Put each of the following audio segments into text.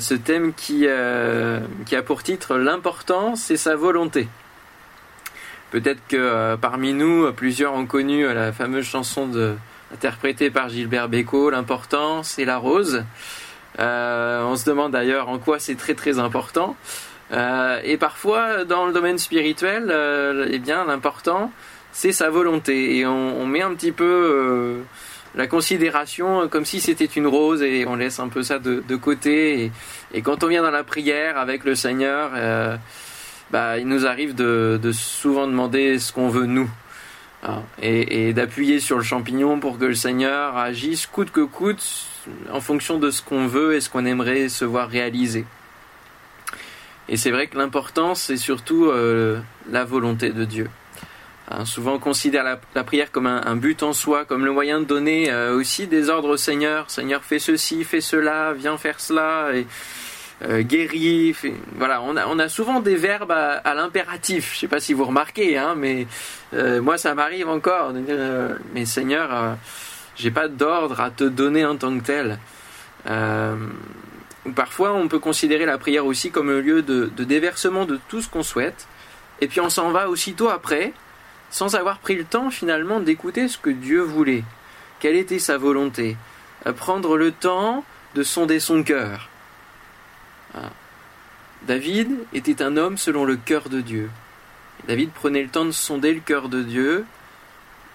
ce thème qui, qui a pour titre L'importance et sa volonté. Peut-être que parmi nous, plusieurs ont connu la fameuse chanson interprétée par Gilbert Bécaud, L'importance et la rose. on se demande d'ailleurs en quoi c'est très très important. et parfois, dans le domaine spirituel, eh bien, l'important, c'est sa volonté. Et on, met un petit peu euh, la considération comme si c'était une rose et on laisse un peu ça de, côté. Et, quand on vient dans la prière avec le Seigneur, euh, bah, il nous arrive de, souvent demander ce qu'on veut nous. Hein, et, d'appuyer sur le champignon pour que le Seigneur agisse coûte que coûte en fonction de ce qu'on veut et ce qu'on aimerait se voir réaliser. Et c'est vrai que l'important, c'est surtout euh, la volonté de Dieu. Hein, souvent on considère la, prière comme un, but en soi, comme le moyen de donner euh, aussi des ordres au Seigneur. Seigneur, fais ceci, fais cela, viens faire cela, et euh, guéris. Voilà, on a, souvent des verbes à, l'impératif. Je ne sais pas si vous remarquez, hein, mais euh, moi ça m'arrive encore de dire, mais Seigneur, j'ai pas d'ordre à te donner en tant que tel. parfois, on peut considérer la prière aussi comme un lieu de déversement de tout ce qu'on souhaite. Et puis on s'en va aussitôt après sans avoir pris le temps finalement d'écouter ce que Dieu voulait, quelle était sa volonté, prendre le temps de sonder son cœur. Ah. David était un homme selon le cœur de Dieu. David prenait le temps de sonder le cœur de Dieu,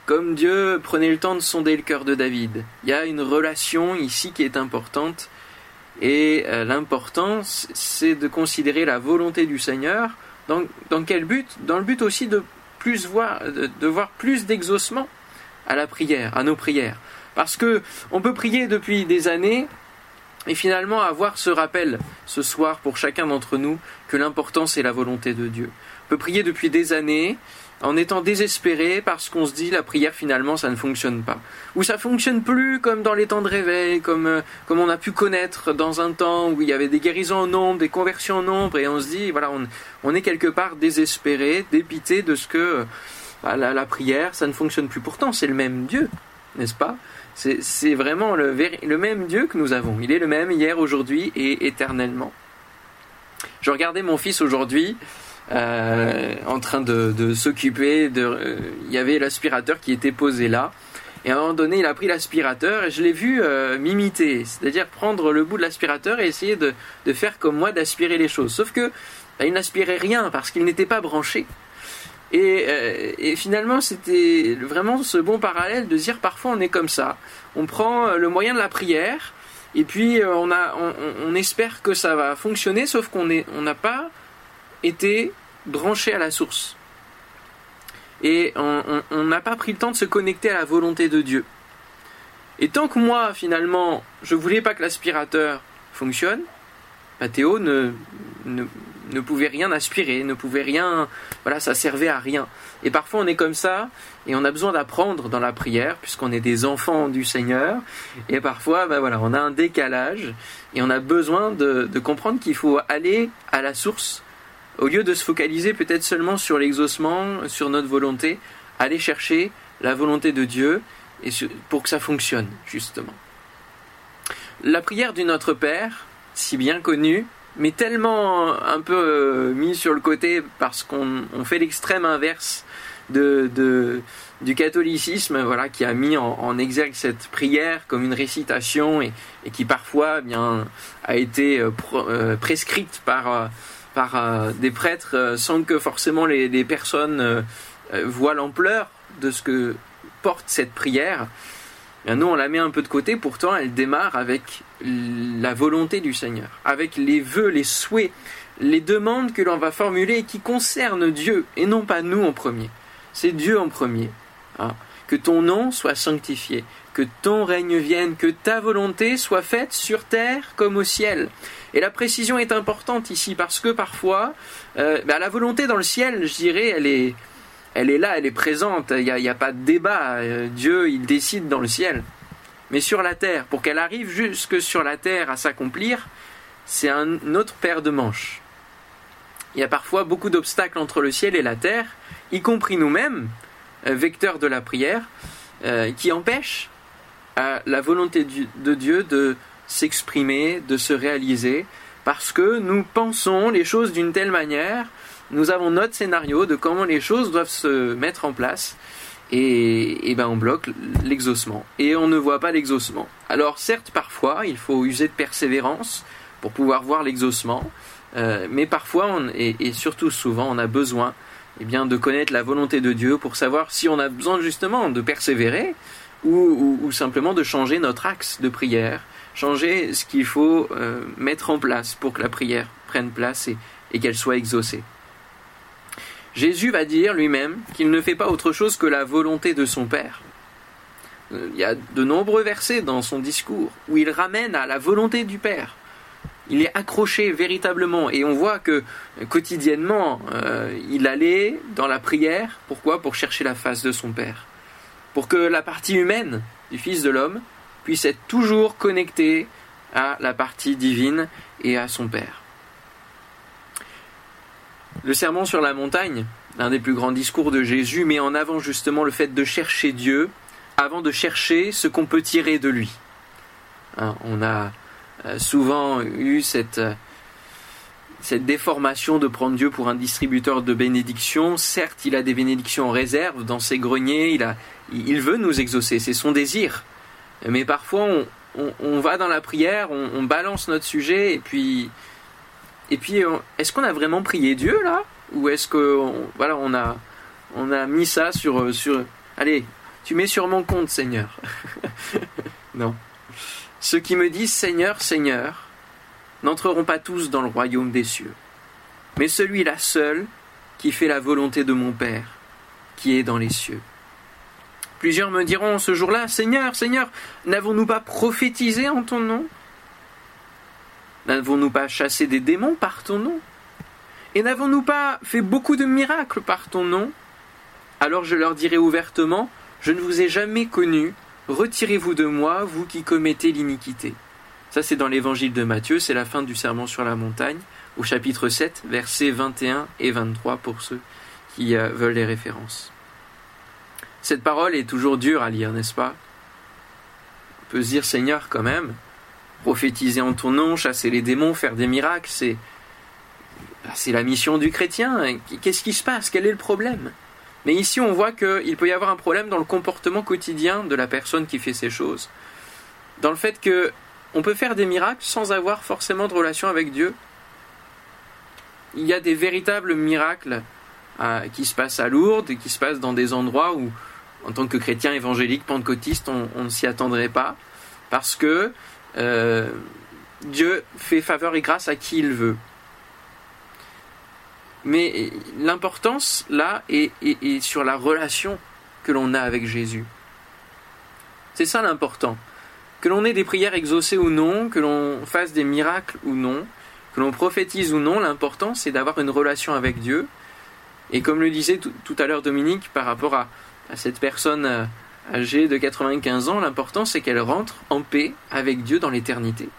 comme Dieu prenait le temps de sonder le cœur de David. Il y a une relation ici qui est importante, et euh, l'importance, c'est de considérer la volonté du Seigneur. Dans quel but? Dans le but aussi de plus voir, de, voir plus d'exaucement à la prière, à nos prières. Parce que on peut prier depuis des années et finalement avoir ce rappel ce soir pour chacun d'entre nous que l'important c'est la volonté de Dieu. On peut prier depuis des années en étant désespéré parce qu'on se dit la prière finalement ça ne fonctionne pas. Ou ça fonctionne plus comme dans les temps de réveil, comme, euh, comme on a pu connaître dans un temps où il y avait des guérisons en nombre, des conversions en nombre, et on se dit, voilà, on, on est quelque part désespéré, dépité de ce que bah, la, prière, ça ne fonctionne plus. Pourtant, c'est le même Dieu, n'est-ce pas? C'est vraiment le, le même Dieu que nous avons. Il est le même hier, aujourd'hui et éternellement. Je regardais mon fils aujourd'hui, euh, en train de, s'occuper. Euh, il y avait l'aspirateur qui était posé là. Et à un moment donné, il a pris l'aspirateur et je l'ai vu euh, m'imiter, c'est-à-dire prendre le bout de l'aspirateur et essayer de, faire comme moi, d'aspirer les choses. Sauf que bah, il n'aspirait rien parce qu'il n'était pas branché. Et, finalement, c'était vraiment ce bon parallèle de dire parfois on est comme ça. On prend le moyen de la prière et puis on, espère que ça va fonctionner, sauf qu'on n'a pas été branché à la source. Et on n'a pas pris le temps de se connecter à la volonté de Dieu. Et tant que moi, finalement, je voulais pas que l'aspirateur fonctionne, Mathéo ne, ne, ne, pouvait rien aspirer, ne pouvait rien. Voilà, ça servait à rien. Et parfois, on est comme ça, et on a besoin d'apprendre dans la prière, puisqu'on est des enfants du Seigneur. Et parfois, ben voilà, on a un décalage, et on a besoin de, de comprendre qu'il faut aller à la source au lieu de se focaliser peut-être seulement sur l'exaucement, sur notre volonté, aller chercher la volonté de Dieu pour que ça fonctionne, justement. La prière du Notre Père, si bien connue, mais tellement un peu euh, mise sur le côté parce qu'on fait l'extrême inverse du catholicisme, voilà, qui a mis en, exergue cette prière comme une récitation et, qui parfois eh a été euh, euh, prescrite par par euh, des prêtres euh, sans que forcément les, personnes euh, voient l'ampleur de ce que porte cette prière. nous, on la met un peu de côté, pourtant elle démarre avec la volonté du Seigneur, avec les vœux, les souhaits, les demandes que l'on va formuler et qui concernent Dieu et non pas nous en premier. C'est Dieu en premier. Hein. Que ton nom soit sanctifié, que ton règne vienne, que ta volonté soit faite sur terre comme au ciel. Et la précision est importante ici parce que parfois, euh, bah, la volonté dans le ciel, je dirais, elle est, là, elle est présente. Il n'y a, pas de débat. Euh, Dieu, il décide dans le ciel. Mais sur la terre, pour qu'elle arrive jusque sur la terre à s'accomplir, c'est un autre paire de manches. Il y a parfois beaucoup d'obstacles entre le ciel et la terre, y compris nous-mêmes, euh, vecteurs de la prière, qui empêchent la volonté de Dieu de s'exprimer, de se réaliser, parce que nous pensons les choses d'une telle manière, nous avons notre scénario de comment les choses doivent se mettre en place, et, ben on bloque l'exaucement, et on ne voit pas l'exaucement. Alors certes, parfois, il faut user de persévérance pour pouvoir voir l'exaucement, euh, mais parfois, et, surtout souvent, on a besoin eh bien, de connaître la volonté de Dieu pour savoir si on a besoin justement de persévérer ou, simplement de changer notre axe de prière, changer ce qu'il faut euh, mettre en place pour que la prière prenne place et, qu'elle soit exaucée. Jésus va dire lui-même qu'il ne fait pas autre chose que la volonté de son Père. Euh, il y a de nombreux versets dans son discours où il ramène à la volonté du Père il est accroché véritablement et on voit que quotidiennement euh, il allait dans la prière. Pourquoi? Pour chercher la face de son Père. Pour que la partie humaine du Fils de l'homme puisse être toujours connectée à la partie divine et à son Père. Le sermon sur la montagne, l'un des plus grands discours de Jésus, met en avant justement le fait de chercher Dieu avant de chercher ce qu'on peut tirer de lui. Hein, on a euh, souvent eu cette, euh, cette déformation de prendre Dieu pour un distributeur de bénédictions. Certes, il a des bénédictions en réserve dans ses greniers, il veut nous exaucer, c'est son désir. Mais parfois, on, va dans la prière, on, balance notre sujet, et puis, puis est-ce qu'on a vraiment prié Dieu là? Ou est-ce que voilà, on, a, on a mis ça sur, sur... Allez, tu mets sur mon compte, Seigneur. non. Ceux qui me disent Seigneur, Seigneur, n'entreront pas tous dans le royaume des cieux, mais celui-là seul qui fait la volonté de mon Père, qui est dans les cieux. Plusieurs me diront ce jour-là, Seigneur, Seigneur, n'avons-nous pas prophétisé en ton nom? N'avons-nous pas chassé des démons par ton nom? Et n'avons-nous pas fait beaucoup de miracles par ton nom? Alors je leur dirai ouvertement, je ne vous ai jamais connu, Retirez-vous de moi, vous qui commettez l'iniquité. Ça, c'est dans l'évangile de Matthieu, c'est la fin du sermon sur la montagne, au chapitre 7, versets 21 et 23 pour ceux qui euh, veulent les références. Cette parole est toujours dure à lire, n'est-ce pas? On peut se dire, Seigneur, quand même, prophétiser en ton nom, chasser les démons, faire des miracles, c'est, bah, la mission du chrétien. Qu'est-ce qui se passe? Quel est le problème? Mais ici, on voit qu'il peut y avoir un problème dans le comportement quotidien de la personne qui fait ces choses. Dans le fait que on peut faire des miracles sans avoir forcément de relation avec Dieu. Il y a des véritables miracles qui se passent à Lourdes et qui se passent dans des endroits où, en tant que chrétien évangélique pentecôtiste, on, ne s'y attendrait pas. Parce que euh, Dieu fait faveur et grâce à qui il veut. Mais l'importance, là, est, sur la relation que l'on a avec Jésus. C'est ça l'important. Que l'on ait des prières exaucées ou non, que l'on fasse des miracles ou non, que l'on prophétise ou non, l'important c'est d'avoir une relation avec Dieu. Et comme le disait tout, à l'heure Dominique par rapport à, cette personne euh, âgée de 95 ans, l'important c'est qu'elle rentre en paix avec Dieu dans l'éternité.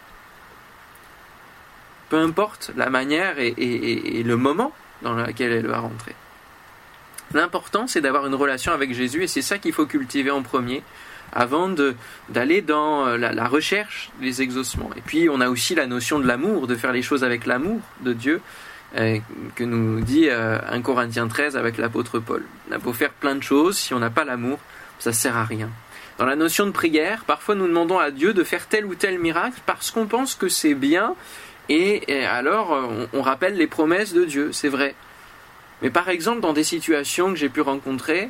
Peu importe la manière et le moment dans laquelle elle va rentrer. L'important, c'est d'avoir une relation avec Jésus et c'est ça qu'il faut cultiver en premier avant d'aller dans euh, la, recherche des exaucements. Et puis, on a aussi la notion de l'amour, de faire les choses avec l'amour de Dieu, que nous dit 1 euh, Corinthiens 13 avec l'apôtre Paul. On peut faire plein de choses, si on n'a pas l'amour, ça sert à rien. Dans la notion de prière, parfois nous demandons à Dieu de faire tel ou tel miracle parce qu'on pense que c'est bien et, alors, euh, on, rappelle les promesses de Dieu, c'est vrai. Mais par exemple, dans des situations que j'ai pu rencontrer,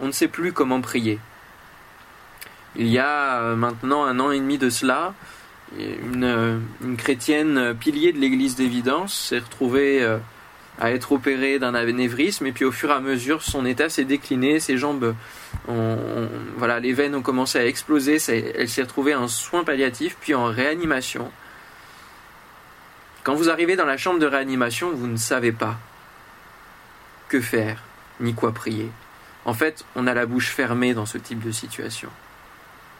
on ne sait plus comment prier. Il y a euh, maintenant un an et demi de cela, une, euh, chrétienne pilier de l'église d'évidence s'est retrouvée à être opérée d'un anévrisme et puis au fur et à mesure son état s'est décliné, ses jambes, voilà, les veines ont commencé à exploser, elle s'est retrouvée en soins palliatifs puis en réanimation. Quand vous arrivez dans la chambre de réanimation, vous ne savez pas que faire, ni quoi prier. En fait, on a la bouche fermée dans ce type de situation.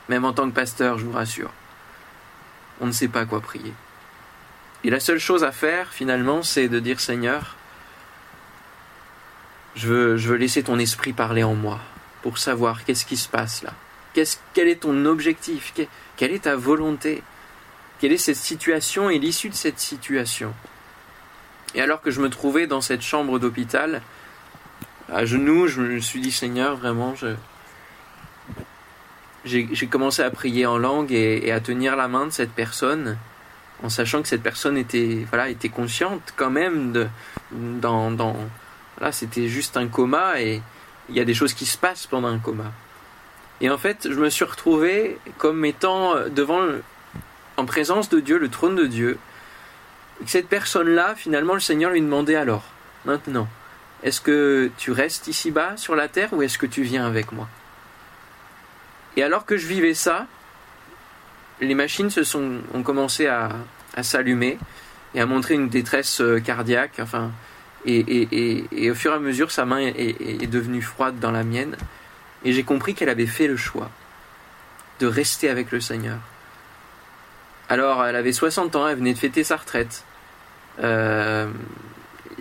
Même en tant que pasteur, je vous rassure. On ne sait pas quoi prier. Et la seule chose à faire, finalement, c'est de dire Seigneur, je veux, je veux laisser ton esprit parler en moi pour savoir qu'est-ce qui se passe là. quel est ton objectif? Quelle est ta volonté? Quelle est cette situation et l'issue de cette situation? Et alors que je me trouvais dans cette chambre d'hôpital, à genoux, je me suis dit Seigneur, vraiment, je, j'ai commencé à prier en langue et, à tenir la main de cette personne en sachant que cette personne était voilà était consciente quand même de dans, dans c'était juste un coma et il y a des choses qui se passent pendant un coma. Et en fait je me suis retrouvé comme étant devant en présence de Dieu le trône de Dieu et que cette personne là finalement le Seigneur lui demandait alors maintenant est-ce que tu restes ici bas sur la terre ou est-ce que tu viens avec moi? Et alors que je vivais ça, les machines se sont, ont commencé à, s'allumer et à montrer une détresse euh, cardiaque. Enfin, et, au fur et à mesure, sa main est, devenue froide dans la mienne. Et j'ai compris qu'elle avait fait le choix de rester avec le Seigneur. Alors, elle avait 60 ans, elle venait de fêter sa retraite. Euh,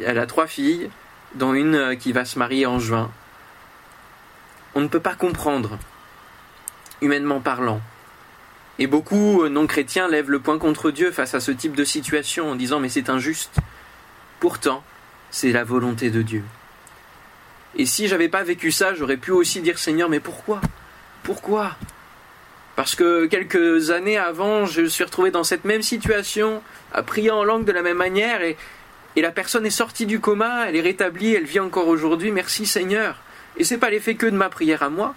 elle a trois filles, dont une euh, qui va se marier en juin. On ne peut pas comprendre humainement parlant. Et beaucoup euh, non-chrétiens lèvent le poing contre Dieu face à ce type de situation en disant mais c'est injuste. Pourtant, c'est la volonté de Dieu. Et si j'avais pas vécu ça, j'aurais pu aussi dire Seigneur, mais pourquoi? Pourquoi? Parce que quelques années avant, je suis retrouvé dans cette même situation, à prier en langue de la même manière, et, la personne est sortie du coma, elle est rétablie, elle vit encore aujourd'hui, merci Seigneur. Et c'est pas l'effet que de ma prière à moi,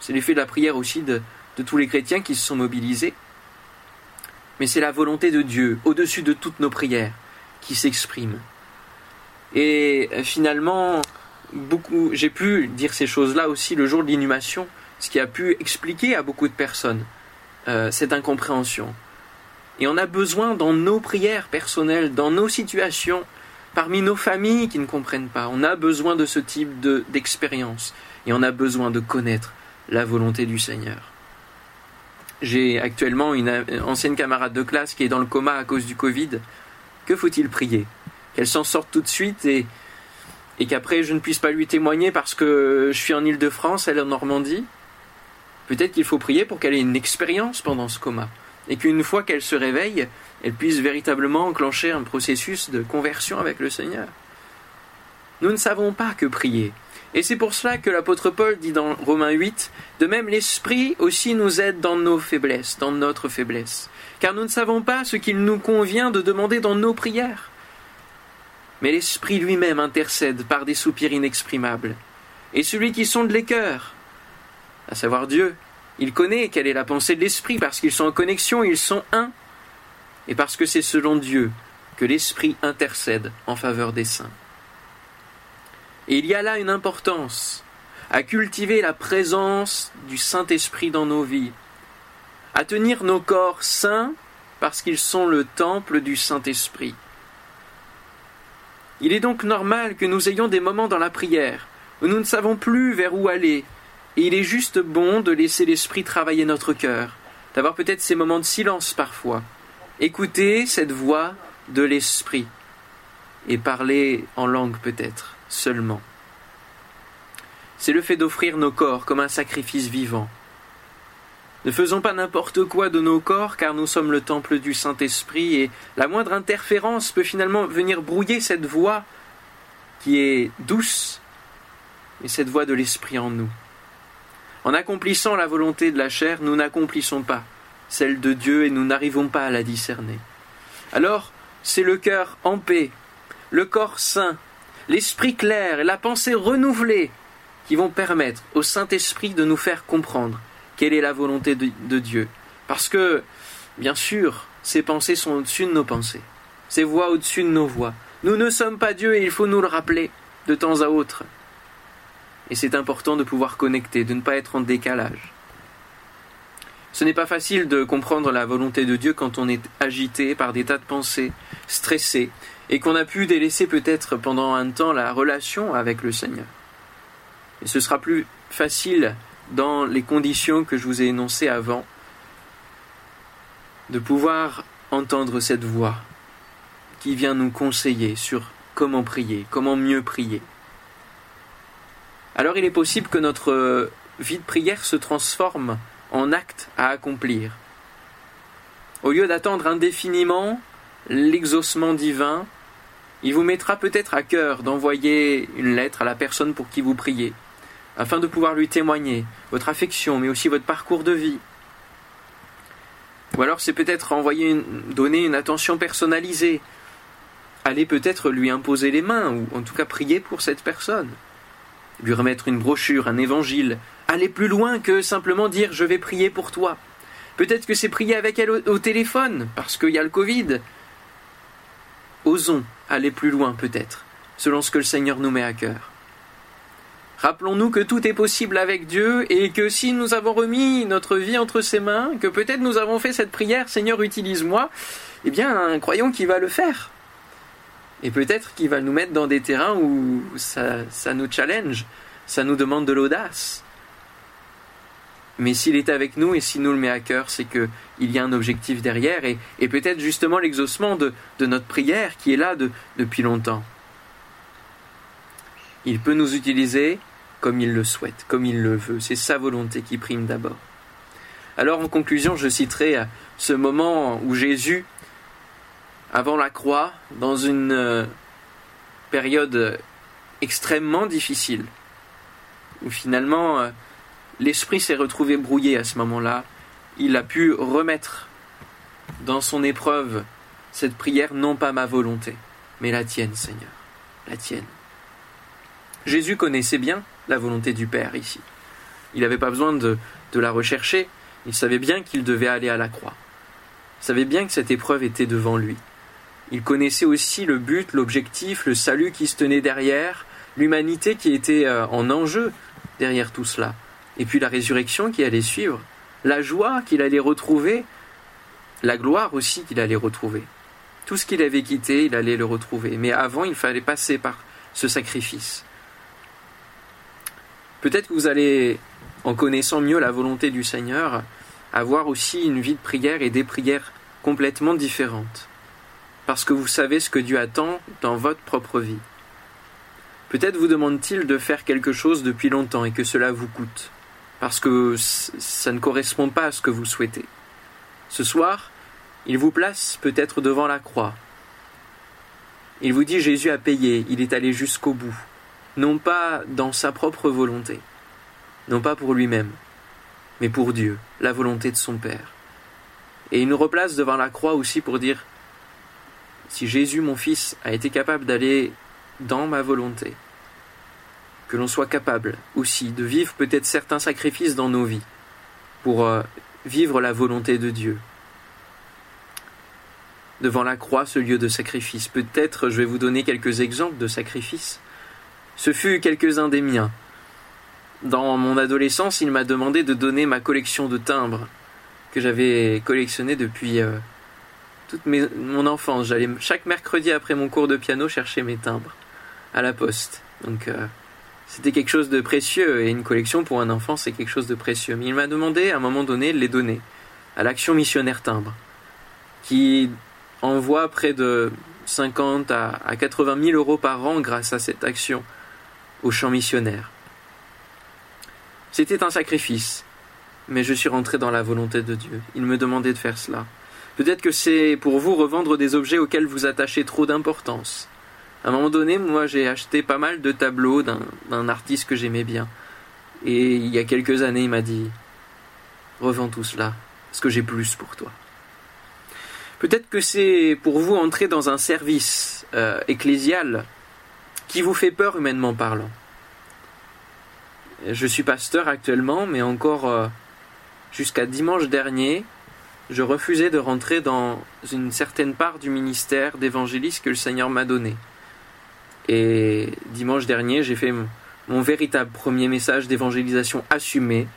c'est l'effet de la prière aussi de, tous les chrétiens qui se sont mobilisés. Mais c'est la volonté de Dieu, au-dessus de toutes nos prières, qui s'exprime. Et euh, finalement, beaucoup, j'ai pu dire ces choses-là aussi le jour de l'inhumation, ce qui a pu expliquer à beaucoup de personnes euh, cette incompréhension. Et on a besoin dans nos prières personnelles, dans nos situations, parmi nos familles qui ne comprennent pas, on a besoin de ce type d'expérience. et on a besoin de connaître la volonté du Seigneur. J'ai actuellement une ancienne camarade de classe qui est dans le coma à cause du Covid. Que faut-il prier? Qu'elle s'en sorte tout de suite et, qu'après je ne puisse pas lui témoigner parce que je suis en Ile-de-France, elle est en Normandie Peut-être qu'il faut prier pour qu'elle ait une expérience pendant ce coma et qu'une fois qu'elle se réveille, elle puisse véritablement enclencher un processus de conversion avec le Seigneur. Nous ne savons pas que prier. Et c'est pour cela que l'apôtre Paul dit dans Romains 8, De même l'Esprit aussi nous aide dans nos faiblesses, dans notre faiblesse, car nous ne savons pas ce qu'il nous convient de demander dans nos prières. Mais l'Esprit lui-même intercède par des soupirs inexprimables. Et celui qui sonde les cœurs, à savoir Dieu, il connaît quelle est la pensée de l'Esprit, parce qu'ils sont en connexion, ils sont un, et parce que c'est selon Dieu que l'Esprit intercède en faveur des saints. Et il y a là une importance. À cultiver la présence du Saint-Esprit dans nos vies, à tenir nos corps saints parce qu'ils sont le temple du Saint-Esprit. Il est donc normal que nous ayons des moments dans la prière où nous ne savons plus vers où aller, et il est juste bon de laisser l'Esprit travailler notre cœur, d'avoir peut-être ces moments de silence parfois, écouter cette voix de l'Esprit, et parler en langue peut-être seulement. C'est le fait d'offrir nos corps comme un sacrifice vivant. Ne faisons pas n'importe quoi de nos corps, car nous sommes le temple du Saint-Esprit, et la moindre interférence peut finalement venir brouiller cette voix qui est douce, et cette voix de l'Esprit en nous. En accomplissant la volonté de la chair, nous n'accomplissons pas celle de Dieu et nous n'arrivons pas à la discerner. Alors, c'est le cœur en paix, le corps saint, l'esprit clair et la pensée renouvelée qui vont permettre au Saint-Esprit de nous faire comprendre quelle est la volonté de, Dieu. Parce que, bien sûr, ses pensées sont au-dessus de nos pensées, ses voix au-dessus de nos voix. Nous ne sommes pas Dieu et il faut nous le rappeler de temps à autre. Et c'est important de pouvoir connecter, de ne pas être en décalage. Ce n'est pas facile de comprendre la volonté de Dieu quand on est agité par des tas de pensées, stressé, et qu'on a pu délaisser peut-être pendant un temps la relation avec le Seigneur. Et ce sera plus facile dans les conditions que je vous ai énoncées avant de pouvoir entendre cette voix qui vient nous conseiller sur comment prier, comment mieux prier. Alors il est possible que notre vie de prière se transforme en acte à accomplir. Au lieu d'attendre indéfiniment l'exaucement divin, il vous mettra peut-être à cœur d'envoyer une lettre à la personne pour qui vous priez, afin de pouvoir lui témoigner votre affection, mais aussi votre parcours de vie. Ou alors c'est peut-être envoyer une, donner une attention personnalisée. Allez peut-être lui imposer les mains, ou en tout cas prier pour cette personne. Lui remettre une brochure, un évangile. Aller plus loin que simplement dire je vais prier pour toi. Peut-être que c'est prier avec elle au, téléphone, parce qu'il y a le Covid. Osons aller plus loin peut-être, selon ce que le Seigneur nous met à cœur. Rappelons-nous que tout est possible avec Dieu et que si nous avons remis notre vie entre ses mains, que peut-être nous avons fait cette prière Seigneur utilise-moi, eh bien croyons qu'il va le faire. Et peut-être qu'il va nous mettre dans des terrains où ça, ça nous challenge, ça nous demande de l'audace. Mais s'il est avec nous et s'il nous le met à cœur, c'est qu'il y a un objectif derrière et, peut-être justement l'exaucement de, notre prière qui est là depuis longtemps. Il peut nous utiliser comme il le souhaite, comme il le veut. C'est sa volonté qui prime d'abord. Alors en conclusion, je citerai euh, ce moment où Jésus, avant la croix, dans une euh, période extrêmement difficile, où finalement euh, l'esprit s'est retrouvé brouillé à ce moment-là, il a pu remettre dans son épreuve cette prière, non pas ma volonté, mais la tienne, Seigneur, la tienne. Jésus connaissait bien la volonté du Père ici. Il n'avait pas besoin de, la rechercher, il savait bien qu'il devait aller à la croix. Il savait bien que cette épreuve était devant lui. Il connaissait aussi le but, l'objectif, le salut qui se tenait derrière, l'humanité qui était euh, en enjeu derrière tout cela et puis la résurrection qui allait suivre, la joie qu'il allait retrouver, la gloire aussi qu'il allait retrouver. Tout ce qu'il avait quitté, il allait le retrouver. Mais avant, il fallait passer par ce sacrifice. Peut-être que vous allez, en connaissant mieux la volonté du Seigneur, avoir aussi une vie de prière et des prières complètement différentes. Parce que vous savez ce que Dieu attend dans votre propre vie. Peut-être vous demande-t-il de faire quelque chose depuis longtemps et que cela vous coûte parce que ça ne correspond pas à ce que vous souhaitez. Ce soir, il vous place peut-être devant la croix. Il vous dit Jésus a payé, il est allé jusqu'au bout, non pas dans sa propre volonté, non pas pour lui-même, mais pour Dieu, la volonté de son Père. Et il nous replace devant la croix aussi pour dire si Jésus, mon Fils, a été capable d'aller dans ma volonté, que l'on soit capable aussi de vivre peut-être certains sacrifices dans nos vies pour euh, vivre la volonté de Dieu. Devant la croix, ce lieu de sacrifice, peut-être je vais vous donner quelques exemples de sacrifices. Ce fut quelques-uns des miens. Dans mon adolescence, il m'a demandé de donner ma collection de timbres que j'avais collectionné depuis euh, toute mon enfance. J'allais chaque mercredi après mon cours de piano chercher mes timbres à la poste. Donc euh, c'était quelque chose de précieux et une collection pour un enfant c'est quelque chose de précieux. Mais il m'a demandé à un moment donné de les donner à l'action missionnaire timbre, qui envoie près de 50 à 80 000 euros par an grâce à cette action au champ missionnaire. C'était un sacrifice, mais je suis rentré dans la volonté de Dieu. Il me demandait de faire cela. Peut-être que c'est pour vous revendre des objets auxquels vous attachez trop d'importance. À un moment donné, moi j'ai acheté pas mal de tableaux d'un artiste que j'aimais bien. Et il y a quelques années, il m'a dit Revends tout cela, parce que j'ai plus pour toi. Peut-être que c'est pour vous entrer dans un service euh, ecclésial qui vous fait peur humainement parlant. Je suis pasteur actuellement, mais encore euh, jusqu'à dimanche dernier, je refusais de rentrer dans une certaine part du ministère d'évangéliste que le Seigneur m'a donné. Et dimanche dernier, j'ai fait mon véritable premier message d'évangélisation assumé,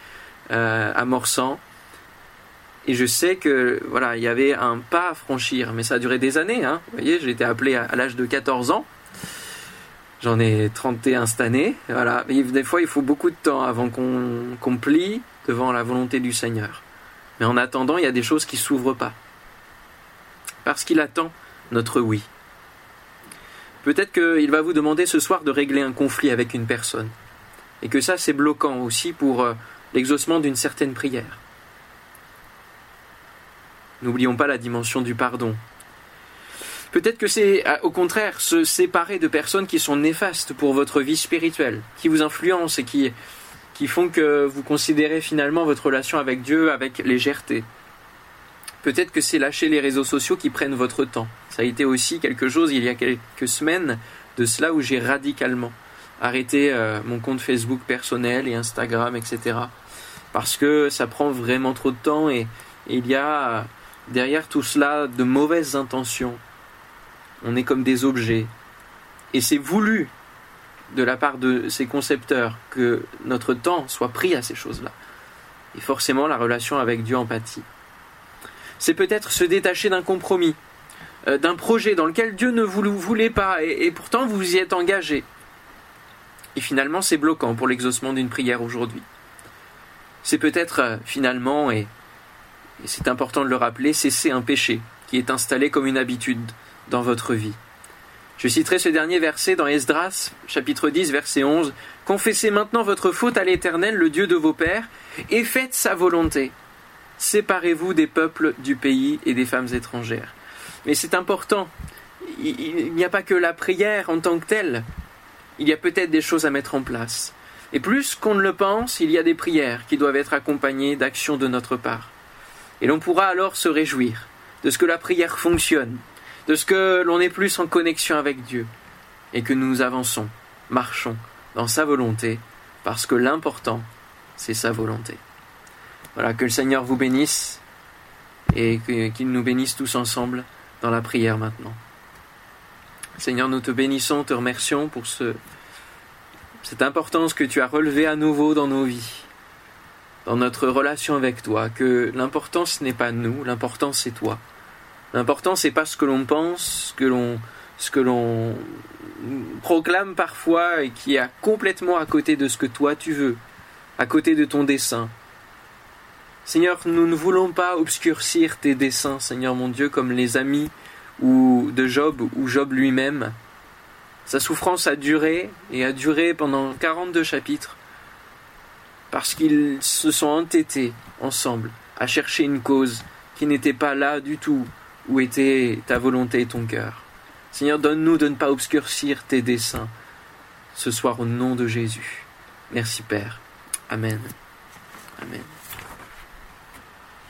euh, amorçant. Et je sais que voilà, il y avait un pas à franchir, mais ça a duré des années. Hein. Vous voyez, j'ai été appelé à, l'âge de 14 ans. J'en ai 31 cette année. Voilà. Des fois, il faut beaucoup de temps avant qu'on plie devant la volonté du Seigneur. Mais en attendant, il y a des choses qui s'ouvrent pas. Parce qu'il attend notre oui. Peut-être qu'il va vous demander ce soir de régler un conflit avec une personne. Et que ça, c'est bloquant aussi pour euh, l'exaucement d'une certaine prière. N'oublions pas la dimension du pardon. Peut-être que c'est au contraire se séparer de personnes qui sont néfastes pour votre vie spirituelle, qui vous influencent et qui, qui font que vous considérez finalement votre relation avec Dieu avec légèreté. Peut-être que c'est lâcher les réseaux sociaux qui prennent votre temps. Ça a été aussi quelque chose il y a quelques semaines de cela où j'ai radicalement arrêté euh, mon compte Facebook personnel et Instagram, etc. Parce que ça prend vraiment trop de temps et, il y a derrière tout cela de mauvaises intentions. On est comme des objets. Et c'est voulu de la part de ces concepteurs que notre temps soit pris à ces choses-là. Et forcément, la relation avec Dieu empathie. C'est peut-être se détacher d'un compromis, euh, d'un projet dans lequel Dieu ne vous voulait pas, et, pourtant vous y êtes engagé. Et finalement, c'est bloquant pour l'exaucement d'une prière aujourd'hui. C'est peut-être euh, finalement, et, et c'est important de le rappeler, cesser un péché qui est installé comme une habitude dans votre vie. Je citerai ce dernier verset dans Esdras, chapitre 10, verset 11. Confessez maintenant votre faute à l'Éternel, le Dieu de vos pères, et faites sa volonté. Séparez-vous des peuples du pays et des femmes étrangères. Mais c'est important. Il n'y a pas que la prière en tant que telle. Il y a peut-être des choses à mettre en place. Et plus qu'on ne le pense, il y a des prières qui doivent être accompagnées d'actions de notre part. Et l'on pourra alors se réjouir de ce que la prière fonctionne, de ce que l'on est plus en connexion avec Dieu, et que nous avançons, marchons dans sa volonté, parce que l'important, c'est sa volonté. Voilà, que le Seigneur vous bénisse, et qu'il nous bénisse tous ensemble dans la prière maintenant. Seigneur, nous te bénissons, te remercions pour ce, cette importance que tu as relevée à nouveau dans nos vies, dans notre relation avec toi, que l'importance n'est pas nous, l'important c'est toi. L'important c'est pas ce que l'on pense, ce que l'on proclame parfois et qui est complètement à côté de ce que toi tu veux, à côté de ton dessein. Seigneur, nous ne voulons pas obscurcir tes desseins, Seigneur mon Dieu, comme les amis ou de Job ou Job lui-même. Sa souffrance a duré et a duré pendant 42 chapitres parce qu'ils se sont entêtés ensemble à chercher une cause qui n'était pas là du tout où était ta volonté et ton cœur. Seigneur, donne-nous de ne pas obscurcir tes desseins ce soir au nom de Jésus. Merci Père. Amen. Amen.